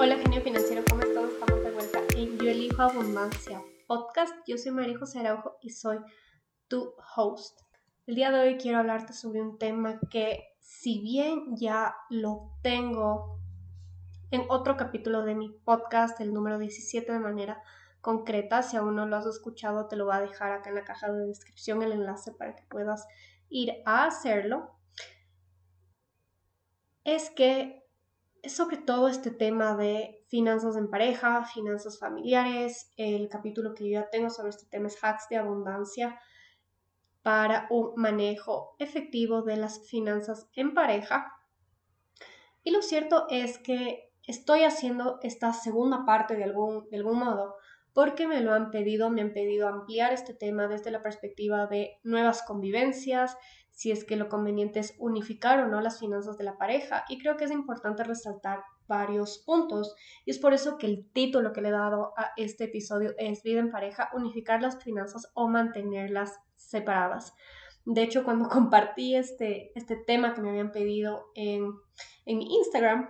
Hola genio financiero, ¿cómo están? Estamos de vuelta en Yo elijo abundancia podcast. Yo soy María José Araujo y soy tu host. El día de hoy quiero hablarte sobre un tema que si bien ya lo tengo en otro capítulo de mi podcast, el número 17 de manera concreta, si aún no lo has escuchado te lo voy a dejar acá en la caja de descripción el enlace para que puedas ir a hacerlo. Es que es sobre todo este tema de finanzas en pareja, finanzas familiares. El capítulo que yo ya tengo sobre este tema es hacks de abundancia para un manejo efectivo de las finanzas en pareja. Y lo cierto es que estoy haciendo esta segunda parte de algún, de algún modo porque me lo han pedido, me han pedido ampliar este tema desde la perspectiva de nuevas convivencias, si es que lo conveniente es unificar o no las finanzas de la pareja. Y creo que es importante resaltar varios puntos. Y es por eso que el título que le he dado a este episodio es Vida en pareja, unificar las finanzas o mantenerlas separadas. De hecho, cuando compartí este, este tema que me habían pedido en, en Instagram,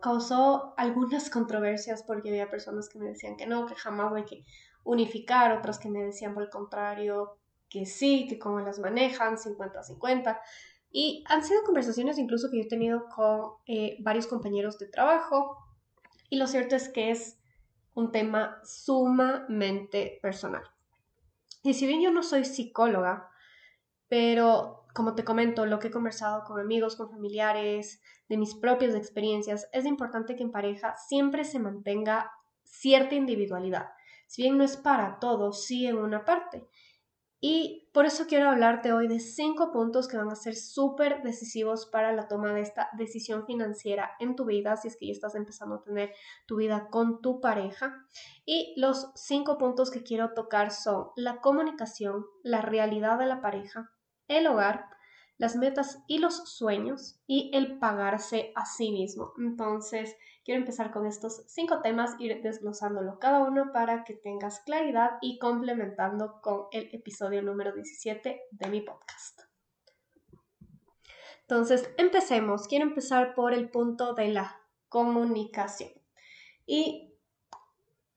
causó algunas controversias porque había personas que me decían que no, que jamás hay que unificar, otras que me decían por el contrario que sí, que cómo las manejan, 50-50. Y han sido conversaciones incluso que yo he tenido con eh, varios compañeros de trabajo. Y lo cierto es que es un tema sumamente personal. Y si bien yo no soy psicóloga, pero como te comento, lo que he conversado con amigos, con familiares, de mis propias experiencias, es importante que en pareja siempre se mantenga cierta individualidad. Si bien no es para todos, sí en una parte. Y por eso quiero hablarte hoy de cinco puntos que van a ser súper decisivos para la toma de esta decisión financiera en tu vida, si es que ya estás empezando a tener tu vida con tu pareja. Y los cinco puntos que quiero tocar son la comunicación, la realidad de la pareja, el hogar, las metas y los sueños y el pagarse a sí mismo. Entonces, quiero empezar con estos cinco temas, ir desglosándolo cada uno para que tengas claridad y complementando con el episodio número 17 de mi podcast. Entonces, empecemos. Quiero empezar por el punto de la comunicación. Y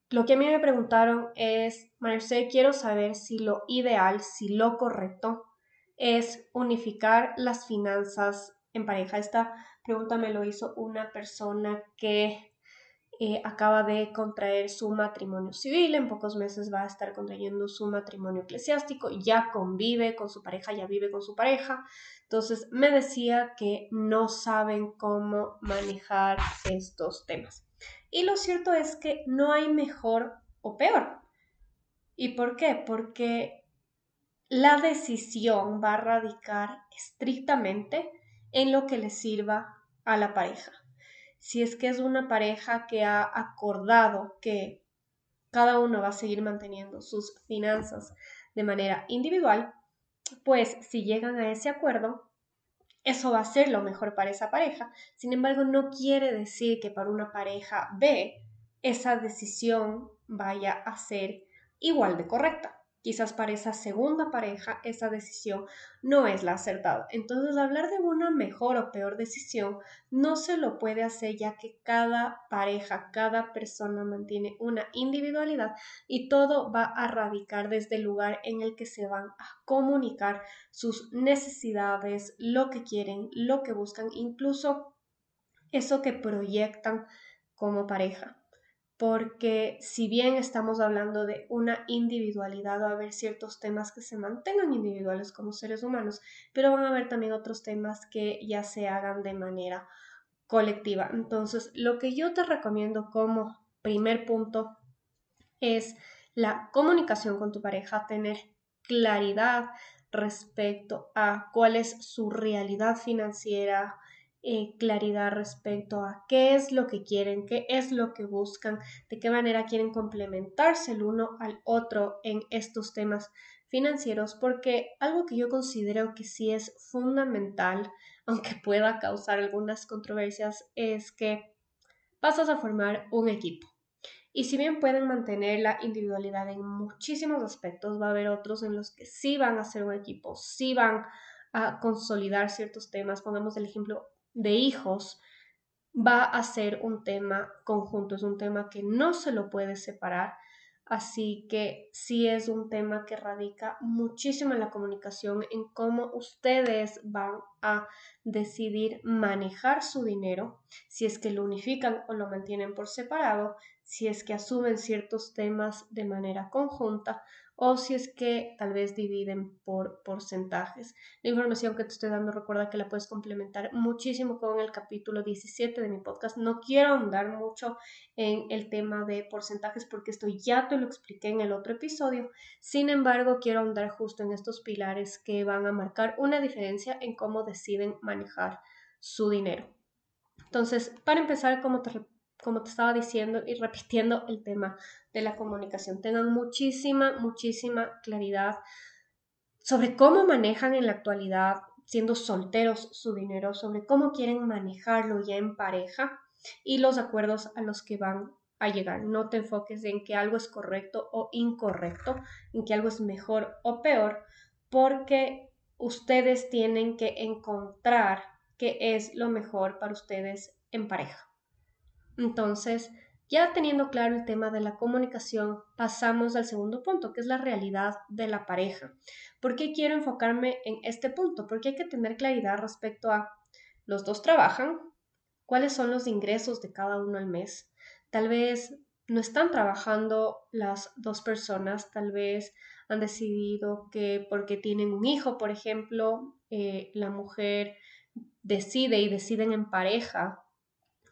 lo que a mí me preguntaron es, Marce, quiero saber si lo ideal, si lo correcto es unificar las finanzas en pareja. Esta pregunta me lo hizo una persona que eh, acaba de contraer su matrimonio civil, en pocos meses va a estar contrayendo su matrimonio eclesiástico, ya convive con su pareja, ya vive con su pareja. Entonces me decía que no saben cómo manejar estos temas. Y lo cierto es que no hay mejor o peor. ¿Y por qué? Porque la decisión va a radicar estrictamente en lo que le sirva a la pareja. Si es que es una pareja que ha acordado que cada uno va a seguir manteniendo sus finanzas de manera individual, pues si llegan a ese acuerdo, eso va a ser lo mejor para esa pareja. Sin embargo, no quiere decir que para una pareja B esa decisión vaya a ser igual de correcta quizás para esa segunda pareja esa decisión no es la acertada. Entonces, hablar de una mejor o peor decisión no se lo puede hacer ya que cada pareja, cada persona mantiene una individualidad y todo va a radicar desde el lugar en el que se van a comunicar sus necesidades, lo que quieren, lo que buscan, incluso eso que proyectan como pareja porque si bien estamos hablando de una individualidad, va a haber ciertos temas que se mantengan individuales como seres humanos, pero van a haber también otros temas que ya se hagan de manera colectiva. Entonces, lo que yo te recomiendo como primer punto es la comunicación con tu pareja, tener claridad respecto a cuál es su realidad financiera, eh, claridad respecto a qué es lo que quieren, qué es lo que buscan, de qué manera quieren complementarse el uno al otro en estos temas financieros, porque algo que yo considero que sí es fundamental, aunque pueda causar algunas controversias, es que pasas a formar un equipo. Y si bien pueden mantener la individualidad en muchísimos aspectos, va a haber otros en los que sí van a ser un equipo, sí van a consolidar ciertos temas. Pongamos el ejemplo de hijos, va a ser un tema conjunto, es un tema que no se lo puede separar. Así que sí es un tema que radica muchísimo en la comunicación, en cómo ustedes van a decidir manejar su dinero, si es que lo unifican o lo mantienen por separado, si es que asumen ciertos temas de manera conjunta o si es que tal vez dividen por porcentajes. La información que te estoy dando recuerda que la puedes complementar muchísimo con el capítulo 17 de mi podcast. No quiero ahondar mucho en el tema de porcentajes porque esto ya te lo expliqué en el otro episodio. Sin embargo, quiero ahondar justo en estos pilares que van a marcar una diferencia en cómo deciden manejar su dinero. Entonces, para empezar, como te como te estaba diciendo y repitiendo el tema de la comunicación. Tengan muchísima, muchísima claridad sobre cómo manejan en la actualidad, siendo solteros, su dinero, sobre cómo quieren manejarlo ya en pareja y los acuerdos a los que van a llegar. No te enfoques en que algo es correcto o incorrecto, en que algo es mejor o peor, porque ustedes tienen que encontrar qué es lo mejor para ustedes en pareja. Entonces, ya teniendo claro el tema de la comunicación, pasamos al segundo punto, que es la realidad de la pareja. ¿Por qué quiero enfocarme en este punto? Porque hay que tener claridad respecto a los dos trabajan, cuáles son los ingresos de cada uno al mes. Tal vez no están trabajando las dos personas, tal vez han decidido que porque tienen un hijo, por ejemplo, eh, la mujer decide y deciden en pareja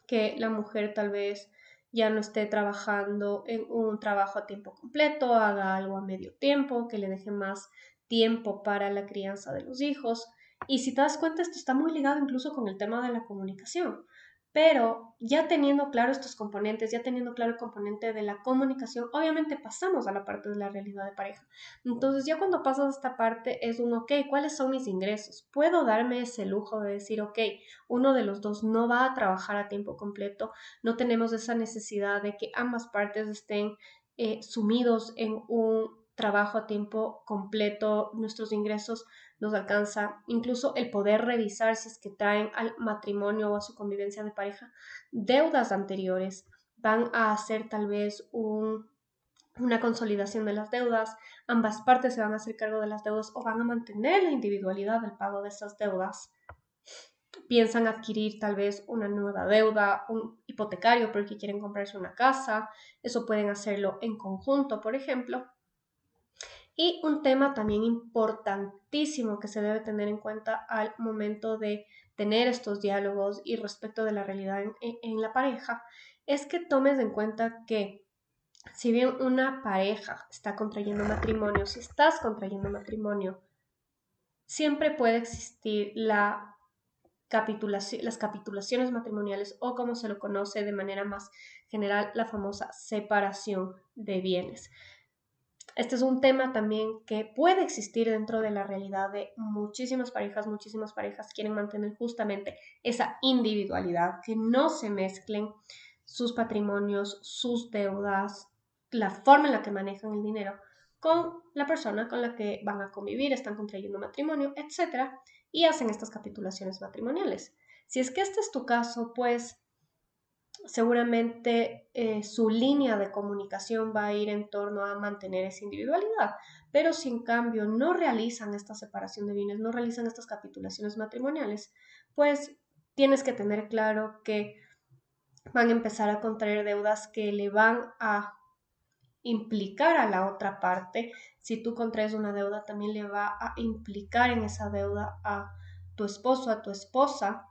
que la mujer tal vez ya no esté trabajando en un trabajo a tiempo completo, haga algo a medio tiempo, que le deje más tiempo para la crianza de los hijos. Y si te das cuenta, esto está muy ligado incluso con el tema de la comunicación. Pero ya teniendo claro estos componentes, ya teniendo claro el componente de la comunicación, obviamente pasamos a la parte de la realidad de pareja. Entonces ya cuando pasas a esta parte es un, ok, ¿cuáles son mis ingresos? Puedo darme ese lujo de decir, ok, uno de los dos no va a trabajar a tiempo completo, no tenemos esa necesidad de que ambas partes estén eh, sumidos en un trabajo a tiempo completo, nuestros ingresos nos alcanza incluso el poder revisar si es que traen al matrimonio o a su convivencia de pareja deudas anteriores, van a hacer tal vez una consolidación de las deudas, ambas partes se van a hacer cargo de las deudas o van a mantener la individualidad del pago de esas deudas. Piensan adquirir tal vez una nueva deuda, un hipotecario porque quieren comprarse una casa, eso pueden hacerlo en conjunto, por ejemplo. Y un tema también importantísimo que se debe tener en cuenta al momento de tener estos diálogos y respecto de la realidad en, la pareja es que tomes en cuenta que si bien una pareja está contrayendo matrimonio, si estás contrayendo matrimonio, siempre puede existir la capitulación, las capitulaciones matrimoniales o como se lo conoce de manera más general, la famosa separación de bienes. Este es un tema también que puede existir dentro de la realidad de muchísimas parejas. Muchísimas parejas quieren mantener justamente esa individualidad, que no se mezclen sus patrimonios, sus deudas, la forma en la que manejan el dinero con la persona con la que van a convivir, están contrayendo matrimonio, etc. Y hacen estas capitulaciones matrimoniales. Si es que este es tu caso, pues seguramente eh, su línea de comunicación va a ir en torno a mantener esa individualidad. Pero si en cambio no realizan esta separación de bienes, no realizan estas capitulaciones matrimoniales, pues tienes que tener claro que van a empezar a contraer deudas que le van a implicar a la otra parte. Si tú contraes una deuda, también le va a implicar en esa deuda a tu esposo, a tu esposa,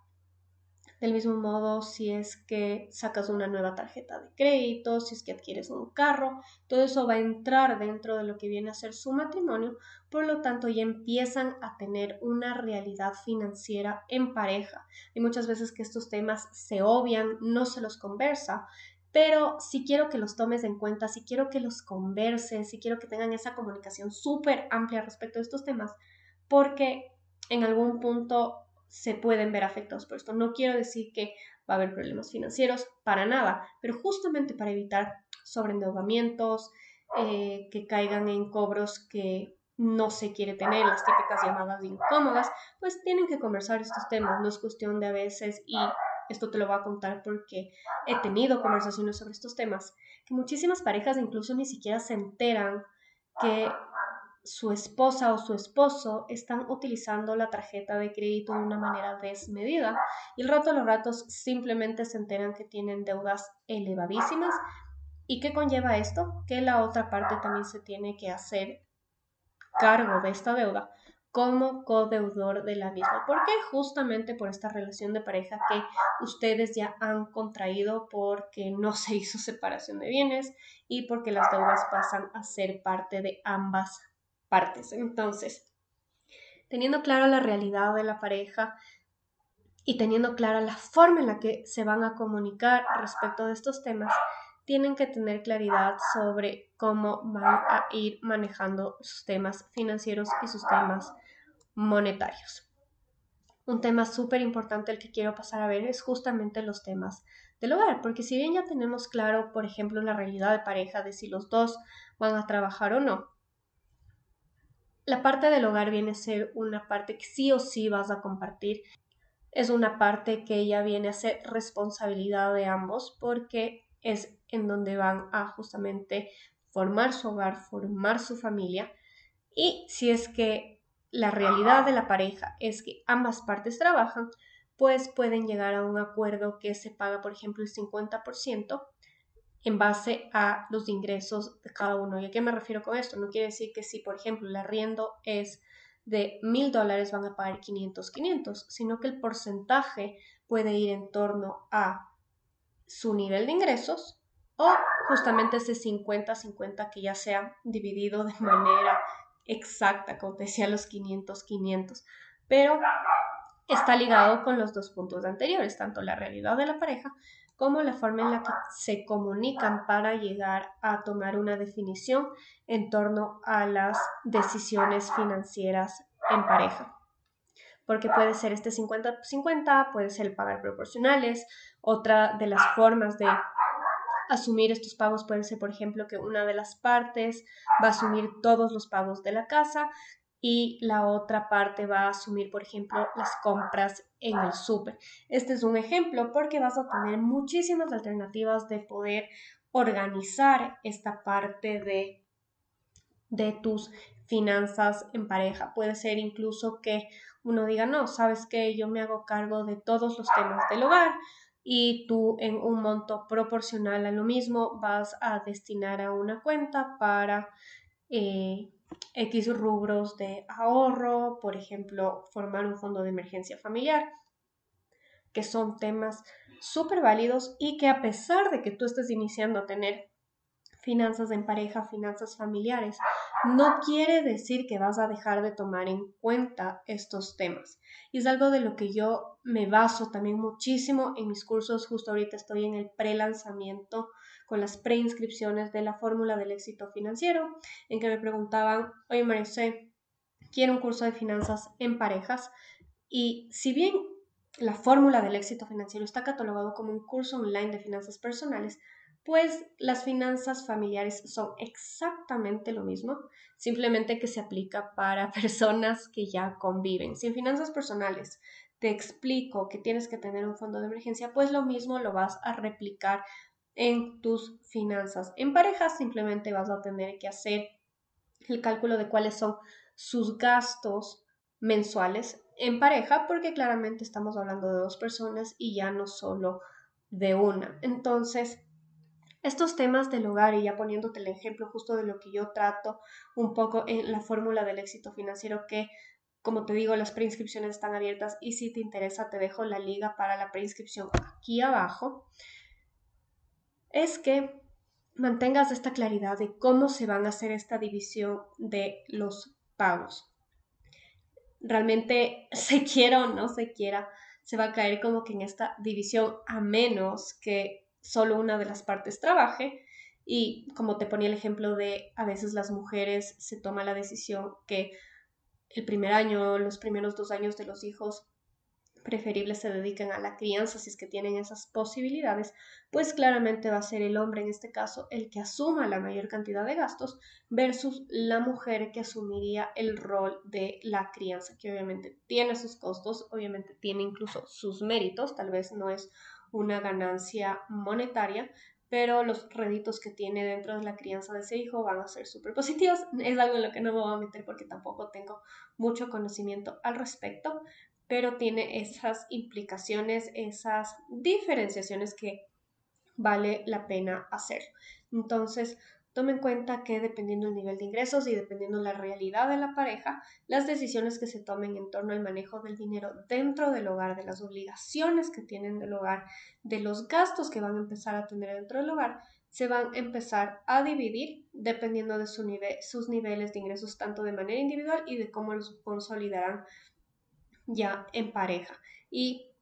del mismo modo, si es que sacas una nueva tarjeta de crédito, si es que adquieres un carro, todo eso va a entrar dentro de lo que viene a ser su matrimonio, por lo tanto ya empiezan a tener una realidad financiera en pareja. Y muchas veces que estos temas se obvian, no se los conversa, pero si quiero que los tomes en cuenta, si quiero que los converses, si quiero que tengan esa comunicación súper amplia respecto a estos temas, porque en algún punto se pueden ver afectados por esto. No quiero decir que va a haber problemas financieros, para nada, pero justamente para evitar sobreendeudamientos, eh, que caigan en cobros que no se quiere tener, las típicas llamadas incómodas, pues tienen que conversar estos temas. No es cuestión de a veces y esto te lo voy a contar porque he tenido conversaciones sobre estos temas, que muchísimas parejas incluso ni siquiera se enteran que su esposa o su esposo están utilizando la tarjeta de crédito de una manera desmedida y el rato a los ratos simplemente se enteran que tienen deudas elevadísimas y qué conlleva esto que la otra parte también se tiene que hacer cargo de esta deuda como codeudor de la misma. ¿Por qué? Justamente por esta relación de pareja que ustedes ya han contraído porque no se hizo separación de bienes y porque las deudas pasan a ser parte de ambas partes. Entonces, teniendo clara la realidad de la pareja y teniendo clara la forma en la que se van a comunicar respecto de estos temas, tienen que tener claridad sobre cómo van a ir manejando sus temas financieros y sus temas monetarios. Un tema súper importante el que quiero pasar a ver es justamente los temas del hogar, porque si bien ya tenemos claro, por ejemplo, la realidad de pareja de si los dos van a trabajar o no, la parte del hogar viene a ser una parte que sí o sí vas a compartir. Es una parte que ya viene a ser responsabilidad de ambos porque es en donde van a justamente formar su hogar, formar su familia. Y si es que la realidad de la pareja es que ambas partes trabajan, pues pueden llegar a un acuerdo que se paga, por ejemplo, el 50% en base a los ingresos de cada uno. ¿Y a qué me refiero con esto? No quiere decir que si, por ejemplo, el arriendo es de mil dólares van a pagar 500, 500, sino que el porcentaje puede ir en torno a su nivel de ingresos o justamente ese 50-50 que ya sea dividido de manera exacta, como decía, los 500, 500. Pero está ligado con los dos puntos anteriores, tanto la realidad de la pareja como la forma en la que se comunican para llegar a tomar una definición en torno a las decisiones financieras en pareja. Porque puede ser este 50-50, puede ser el pagar proporcionales. Otra de las formas de asumir estos pagos puede ser, por ejemplo, que una de las partes va a asumir todos los pagos de la casa y la otra parte va a asumir, por ejemplo, las compras en el súper. Este es un ejemplo porque vas a tener muchísimas alternativas de poder organizar esta parte de, de tus finanzas en pareja. Puede ser incluso que uno diga, no, sabes que yo me hago cargo de todos los temas del hogar y tú en un monto proporcional a lo mismo vas a destinar a una cuenta para eh, X rubros de ahorro, por ejemplo, formar un fondo de emergencia familiar, que son temas súper válidos y que a pesar de que tú estés iniciando a tener finanzas en pareja, finanzas familiares, no quiere decir que vas a dejar de tomar en cuenta estos temas. Y es algo de lo que yo me baso también muchísimo en mis cursos. Justo ahorita estoy en el pre-lanzamiento con las preinscripciones de la fórmula del éxito financiero, en que me preguntaban, oye María quiero un curso de finanzas en parejas. Y si bien la fórmula del éxito financiero está catalogado como un curso online de finanzas personales, pues las finanzas familiares son exactamente lo mismo, simplemente que se aplica para personas que ya conviven. Si en finanzas personales te explico que tienes que tener un fondo de emergencia, pues lo mismo lo vas a replicar en tus finanzas. En pareja simplemente vas a tener que hacer el cálculo de cuáles son sus gastos mensuales en pareja, porque claramente estamos hablando de dos personas y ya no solo de una. Entonces, estos temas del hogar y ya poniéndote el ejemplo justo de lo que yo trato un poco en la fórmula del éxito financiero que como te digo, las preinscripciones están abiertas y si te interesa te dejo la liga para la preinscripción aquí abajo. Es que mantengas esta claridad de cómo se van a hacer esta división de los pagos. Realmente se quiera o no se quiera, se va a caer como que en esta división a menos que solo una de las partes trabaje. Y como te ponía el ejemplo de a veces las mujeres se toma la decisión que el primer año, los primeros dos años de los hijos preferible se dediquen a la crianza si es que tienen esas posibilidades, pues claramente va a ser el hombre en este caso el que asuma la mayor cantidad de gastos versus la mujer que asumiría el rol de la crianza, que obviamente tiene sus costos, obviamente tiene incluso sus méritos, tal vez no es una ganancia monetaria, pero los réditos que tiene dentro de la crianza de ese hijo van a ser súper positivos. Es algo en lo que no me voy a meter porque tampoco tengo mucho conocimiento al respecto, pero tiene esas implicaciones, esas diferenciaciones que vale la pena hacer. Entonces, tome en cuenta que dependiendo del nivel de ingresos y dependiendo la realidad de la pareja, las decisiones que se tomen en torno al manejo del dinero dentro del hogar, de las obligaciones que tienen del hogar, de los gastos que van a empezar a tener dentro del hogar, se van a empezar a dividir dependiendo de sus niveles de ingresos tanto de manera individual y de cómo los consolidarán ya en pareja. Y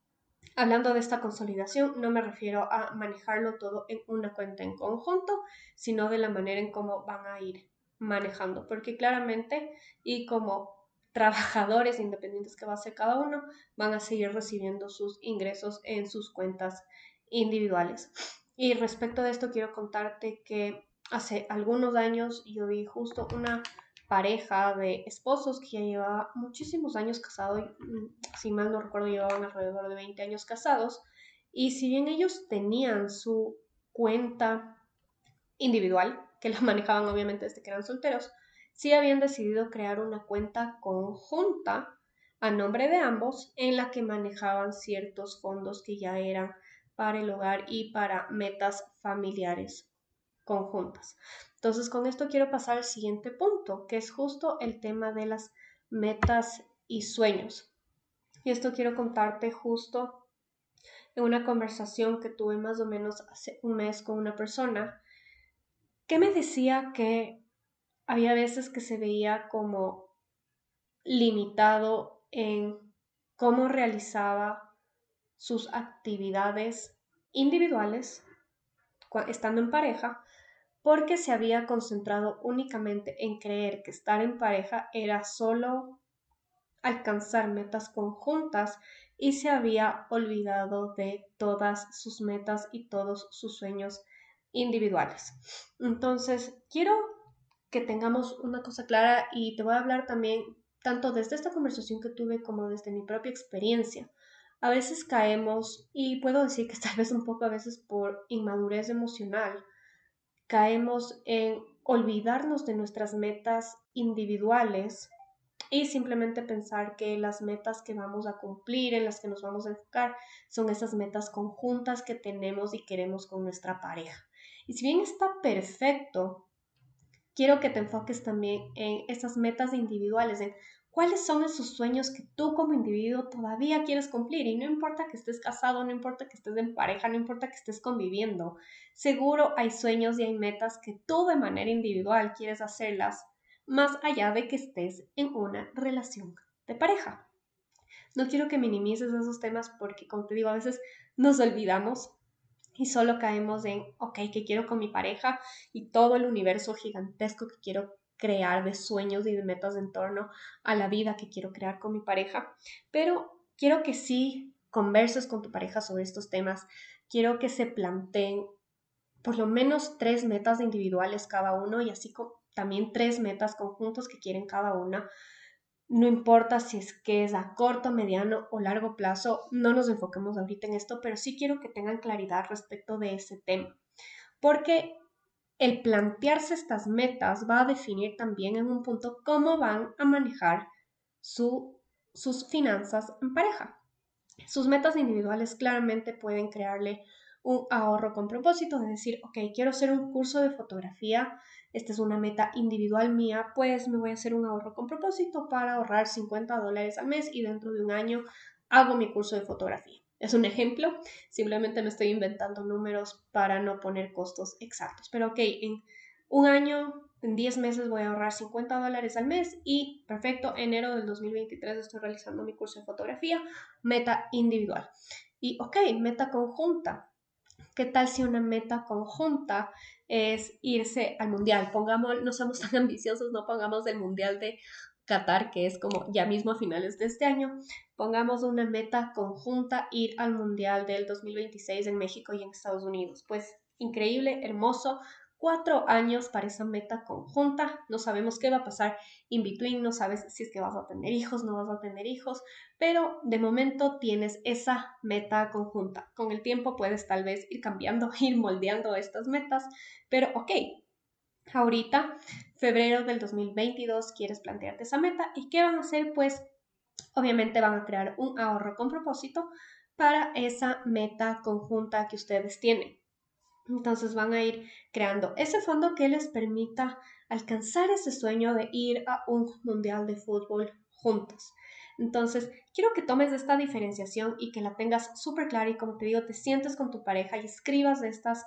hablando de esta consolidación, no me refiero a manejarlo todo en una cuenta en conjunto, sino de la manera en cómo van a ir manejando, porque claramente y como trabajadores independientes que va a ser cada uno, van a seguir recibiendo sus ingresos en sus cuentas individuales. Y respecto de esto, quiero contarte que hace algunos años yo vi justo una pareja de esposos que ya llevaba muchísimos años casados, mm, si mal no recuerdo llevaban alrededor de 20 años casados, y si bien ellos tenían su cuenta individual, que la manejaban obviamente desde que eran solteros, sí habían decidido crear una cuenta conjunta a nombre de ambos en la que manejaban ciertos fondos que ya eran para el hogar y para metas familiares conjuntas. Entonces, con esto quiero pasar al siguiente punto, que es justo el tema de las metas y sueños. Y esto quiero contarte justo en una conversación que tuve más o menos hace un mes con una persona que me decía que había veces que se veía como limitado en cómo realizaba sus actividades individuales estando en pareja porque se había concentrado únicamente en creer que estar en pareja era solo alcanzar metas conjuntas y se había olvidado de todas sus metas y todos sus sueños individuales. Entonces, quiero que tengamos una cosa clara y te voy a hablar también tanto desde esta conversación que tuve como desde mi propia experiencia. A veces caemos, y puedo decir que tal vez un poco a veces por inmadurez emocional, caemos en olvidarnos de nuestras metas individuales y simplemente pensar que las metas que vamos a cumplir, en las que nos vamos a enfocar, son esas metas conjuntas que tenemos y queremos con nuestra pareja. Y si bien está perfecto, quiero que te enfoques también en esas metas individuales, en cuáles son esos sueños que tú como individuo todavía quieres cumplir. Y no importa que estés casado, no importa que estés en pareja, no importa que estés conviviendo. Seguro hay sueños y hay metas que tú de manera individual quieres hacerlas, más allá de que estés en una relación de pareja. No quiero que minimices esos temas porque, como te digo, a veces nos olvidamos y solo caemos en, ok, que quiero con mi pareja y todo el universo gigantesco que quiero crear de sueños y de metas en torno a la vida que quiero crear con mi pareja, pero quiero que sí converses con tu pareja sobre estos temas, quiero que se planteen por lo menos tres metas individuales cada uno y así también tres metas conjuntos que quieren cada una. No importa si es que es a corto, mediano o largo plazo, no nos enfoquemos ahorita en esto, pero sí quiero que tengan claridad respecto de ese tema. Porque el plantearse estas metas va a definir también en un punto cómo van a manejar sus finanzas en pareja. Sus metas individuales claramente pueden crearle un ahorro con propósito de decir, ok, quiero hacer un curso de fotografía, esta es una meta individual mía, pues me voy a hacer un ahorro con propósito para ahorrar 50 dólares al mes y dentro de un año hago mi curso de fotografía. Es un ejemplo, simplemente me estoy inventando números para no poner costos exactos. Pero ok, en un año, en 10 meses voy a ahorrar 50 dólares al mes y perfecto, enero del 2023 estoy realizando mi curso de fotografía, meta individual. Y ok, meta conjunta. ¿Qué tal si una meta conjunta es irse al mundial? Pongamos, no somos tan ambiciosos, no pongamos el mundial de Qatar, que es como ya mismo a finales de este año, pongamos una meta conjunta, ir al Mundial del 2026 en México y en Estados Unidos. Pues increíble, hermoso, cuatro años para esa meta conjunta. No sabemos qué va a pasar in between, no sabes si es que vas a tener hijos, no vas a tener hijos, pero de momento tienes esa meta conjunta. Con el tiempo puedes tal vez ir cambiando, ir moldeando estas metas, pero ok. Ahorita, febrero del 2022, quieres plantearte esa meta y qué van a hacer? Pues obviamente van a crear un ahorro con propósito para esa meta conjunta que ustedes tienen. Entonces van a ir creando ese fondo que les permita alcanzar ese sueño de ir a un mundial de fútbol juntos. Entonces, quiero que tomes esta diferenciación y que la tengas súper clara y como te digo, te sientes con tu pareja y escribas de estas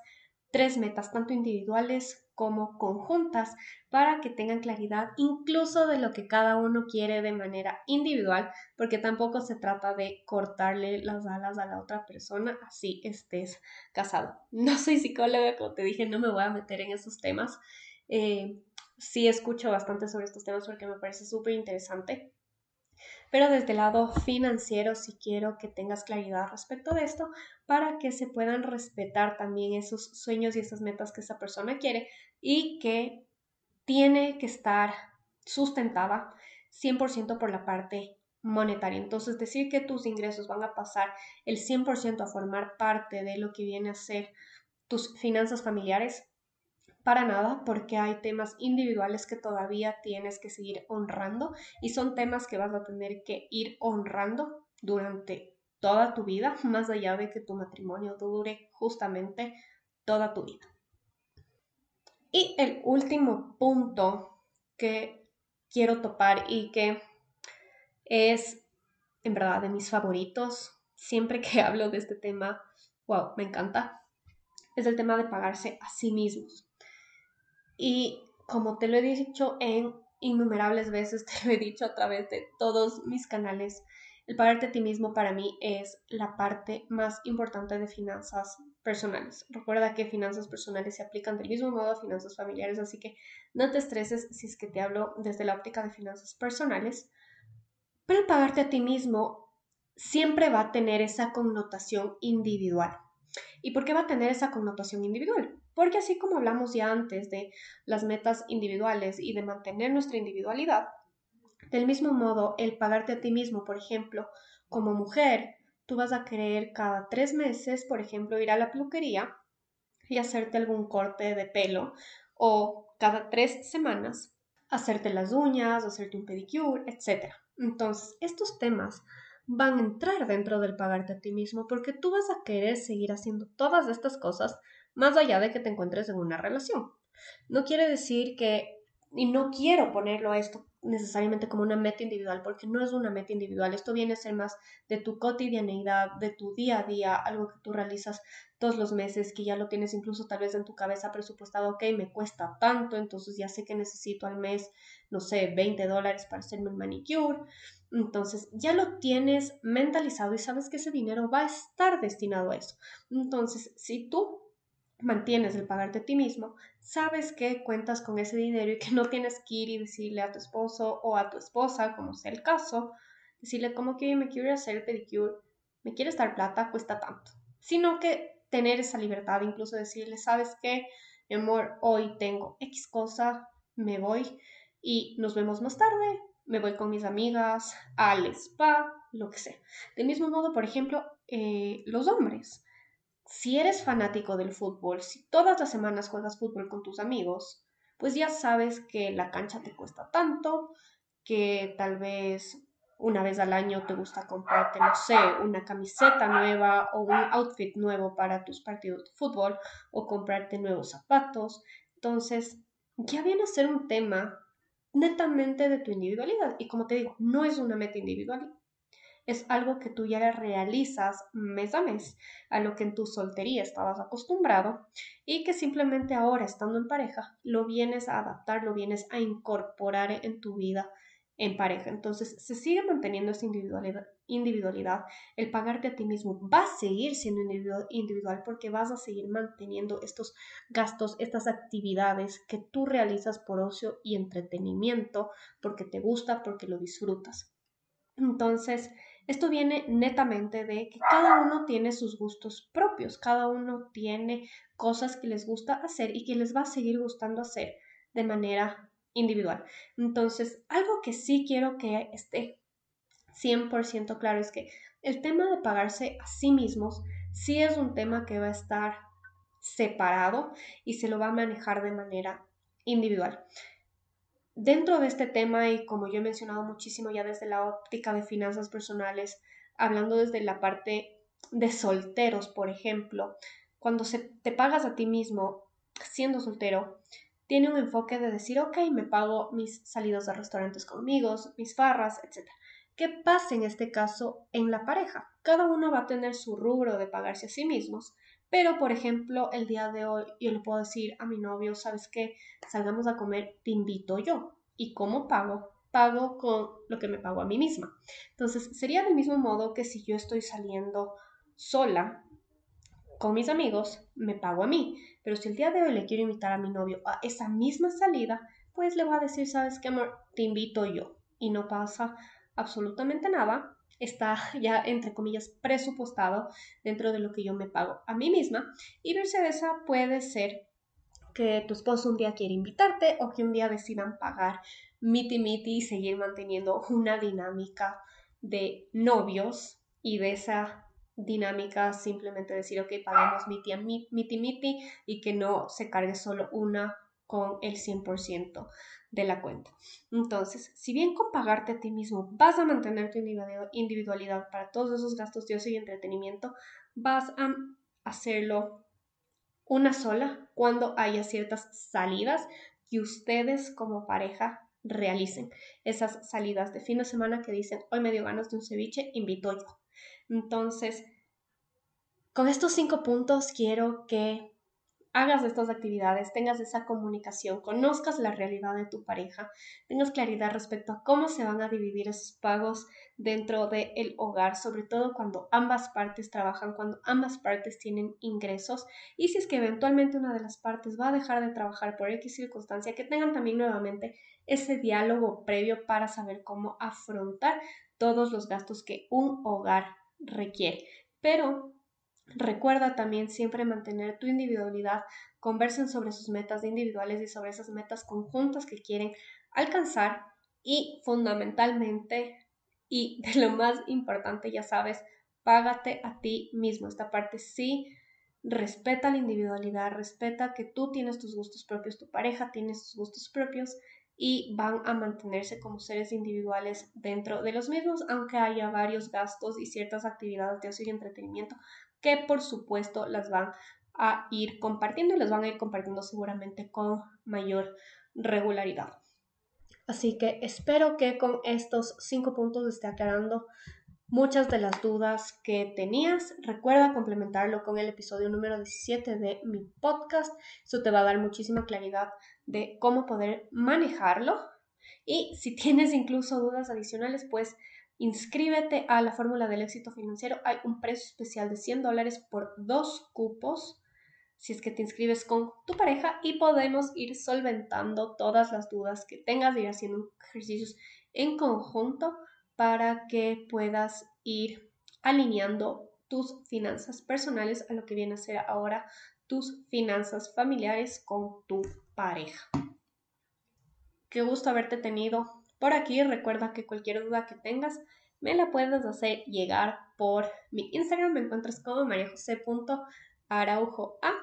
tres metas, tanto individuales como conjuntas, para que tengan claridad incluso de lo que cada uno quiere de manera individual, porque tampoco se trata de cortarle las alas a la otra persona así estés casado. No soy psicóloga, como te dije, no me voy a meter en esos temas. Eh, sí escucho bastante sobre estos temas porque me parece súper interesante. Pero desde el lado financiero sí quiero que tengas claridad respecto de esto para que se puedan respetar también esos sueños y esas metas que esa persona quiere y que tiene que estar sustentada 100% por la parte monetaria. Entonces, decir que tus ingresos van a pasar el 100% a formar parte de lo que viene a ser tus finanzas familiares para nada, porque hay temas individuales que todavía tienes que seguir honrando y son temas que vas a tener que ir honrando durante toda tu vida, más allá de que tu matrimonio dure justamente toda tu vida. Y el último punto que quiero topar y que es en verdad de mis favoritos, siempre que hablo de este tema, wow, me encanta, es el tema de pagarse a sí mismos. Y como te lo he dicho en innumerables veces, te lo he dicho a través de todos mis canales, el pagarte a ti mismo para mí es la parte más importante de finanzas personales. Recuerda que finanzas personales se aplican del mismo modo a finanzas familiares, así que no te estreses si es que te hablo desde la óptica de finanzas personales. Pero el pagarte a ti mismo siempre va a tener esa connotación individual. ¿Y por qué va a tener esa connotación individual? Porque así como hablamos ya antes de las metas individuales y de mantener nuestra individualidad, del mismo modo, el pagarte a ti mismo, por ejemplo, como mujer, tú vas a querer cada tres meses, por ejemplo, ir a la peluquería y hacerte algún corte de pelo o cada tres semanas hacerte las uñas, hacerte un pedicure, etc. Entonces, estos temas van a entrar dentro del pagarte a ti mismo porque tú vas a querer seguir haciendo todas estas cosas más allá de que te encuentres en una relación. No quiere decir que, y no quiero ponerlo a esto necesariamente como una meta individual, porque no es una meta individual, esto viene a ser más de tu cotidianeidad, de tu día a día, algo que tú realizas todos los meses, que ya lo tienes incluso tal vez en tu cabeza presupuestado, ok, me cuesta tanto, entonces ya sé que necesito al mes, no sé, 20 dólares para hacerme un manicure, entonces ya lo tienes mentalizado y sabes que ese dinero va a estar destinado a eso. Entonces, si tú mantienes el pagarte a ti mismo, sabes que cuentas con ese dinero y que no tienes que ir y decirle a tu esposo o a tu esposa, como sea el caso, decirle como que me quiero hacer el pedicure, me quieres dar plata, cuesta tanto, sino que tener esa libertad, incluso decirle, sabes que, mi amor, hoy tengo X cosa, me voy y nos vemos más tarde, me voy con mis amigas al spa, lo que sea. Del mismo modo, por ejemplo, eh, los hombres. Si eres fanático del fútbol, si todas las semanas juegas fútbol con tus amigos, pues ya sabes que la cancha te cuesta tanto, que tal vez una vez al año te gusta comprarte, no sé, una camiseta nueva o un outfit nuevo para tus partidos de fútbol o comprarte nuevos zapatos. Entonces, ya viene a ser un tema netamente de tu individualidad. Y como te digo, no es una meta individual, es algo que tú ya realizas mes a mes, a lo que en tu soltería estabas acostumbrado y que simplemente ahora estando en pareja lo vienes a adaptar, lo vienes a incorporar en tu vida en pareja. Entonces, se sigue manteniendo esa individualidad, individualidad. El pagarte a ti mismo va a seguir siendo individual porque vas a seguir manteniendo estos gastos, estas actividades que tú realizas por ocio y entretenimiento, porque te gusta, porque lo disfrutas. Entonces, esto viene netamente de que cada uno tiene sus gustos propios, cada uno tiene cosas que les gusta hacer y que les va a seguir gustando hacer de manera individual. Entonces, algo que sí quiero que esté 100% claro es que el tema de pagarse a sí mismos sí es un tema que va a estar separado y se lo va a manejar de manera individual. Dentro de este tema, y como yo he mencionado muchísimo ya desde la óptica de finanzas personales, hablando desde la parte de solteros, por ejemplo, cuando se, te pagas a ti mismo siendo soltero, tiene un enfoque de decir, ok, me pago mis salidas a restaurantes con amigos, mis farras, etc. ¿Qué pasa en este caso en la pareja? Cada uno va a tener su rubro de pagarse a sí mismos, pero por ejemplo, el día de hoy yo le puedo decir a mi novio, ¿sabes qué? Salgamos a comer, te invito yo. ¿Y cómo pago? Pago con lo que me pago a mí misma. Entonces, sería del mismo modo que si yo estoy saliendo sola con mis amigos, me pago a mí. Pero si el día de hoy le quiero invitar a mi novio a esa misma salida, pues le voy a decir, ¿sabes qué, amor? Te invito yo. Y no pasa absolutamente nada, está ya entre comillas presupuestado dentro de lo que yo me pago a mí misma y viceversa puede ser que tu esposo un día quiere invitarte o que un día decidan pagar miti miti y seguir manteniendo una dinámica de novios y de esa dinámica simplemente decir ok pagamos miti miti miti y que no se cargue solo una con el 100% de la cuenta. Entonces, si bien con pagarte a ti mismo vas a mantener tu individualidad para todos esos gastos de ocio y entretenimiento, vas a hacerlo una sola cuando haya ciertas salidas que ustedes como pareja realicen. Esas salidas de fin de semana que dicen, hoy me dio ganas de un ceviche, invito yo. Entonces, con estos cinco puntos quiero que hagas estas actividades, tengas esa comunicación, conozcas la realidad de tu pareja, tengas claridad respecto a cómo se van a dividir esos pagos dentro del hogar, sobre todo cuando ambas partes trabajan, cuando ambas partes tienen ingresos y si es que eventualmente una de las partes va a dejar de trabajar por X circunstancia, que tengan también nuevamente ese diálogo previo para saber cómo afrontar todos los gastos que un hogar requiere. Pero Recuerda también siempre mantener tu individualidad, conversen sobre sus metas individuales y sobre esas metas conjuntas que quieren alcanzar y fundamentalmente y de lo más importante, ya sabes, págate a ti mismo. Esta parte sí respeta la individualidad, respeta que tú tienes tus gustos propios, tu pareja tiene sus gustos propios y van a mantenerse como seres individuales dentro de los mismos, aunque haya varios gastos y ciertas actividades de ocio y entretenimiento que por supuesto las van a ir compartiendo y las van a ir compartiendo seguramente con mayor regularidad. Así que espero que con estos cinco puntos esté aclarando muchas de las dudas que tenías. Recuerda complementarlo con el episodio número 17 de mi podcast. Eso te va a dar muchísima claridad de cómo poder manejarlo. Y si tienes incluso dudas adicionales, pues Inscríbete a la fórmula del éxito financiero. Hay un precio especial de 100 dólares por dos cupos si es que te inscribes con tu pareja y podemos ir solventando todas las dudas que tengas, ir haciendo ejercicios en conjunto para que puedas ir alineando tus finanzas personales a lo que viene a ser ahora tus finanzas familiares con tu pareja. Qué gusto haberte tenido por aquí recuerda que cualquier duda que tengas me la puedes hacer llegar por mi Instagram. Me encuentras como mariajose.araujoa.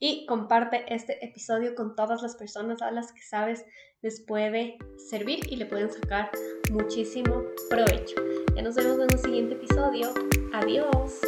Y comparte este episodio con todas las personas a las que sabes les puede servir y le pueden sacar muchísimo provecho. Ya nos vemos en un siguiente episodio. Adiós.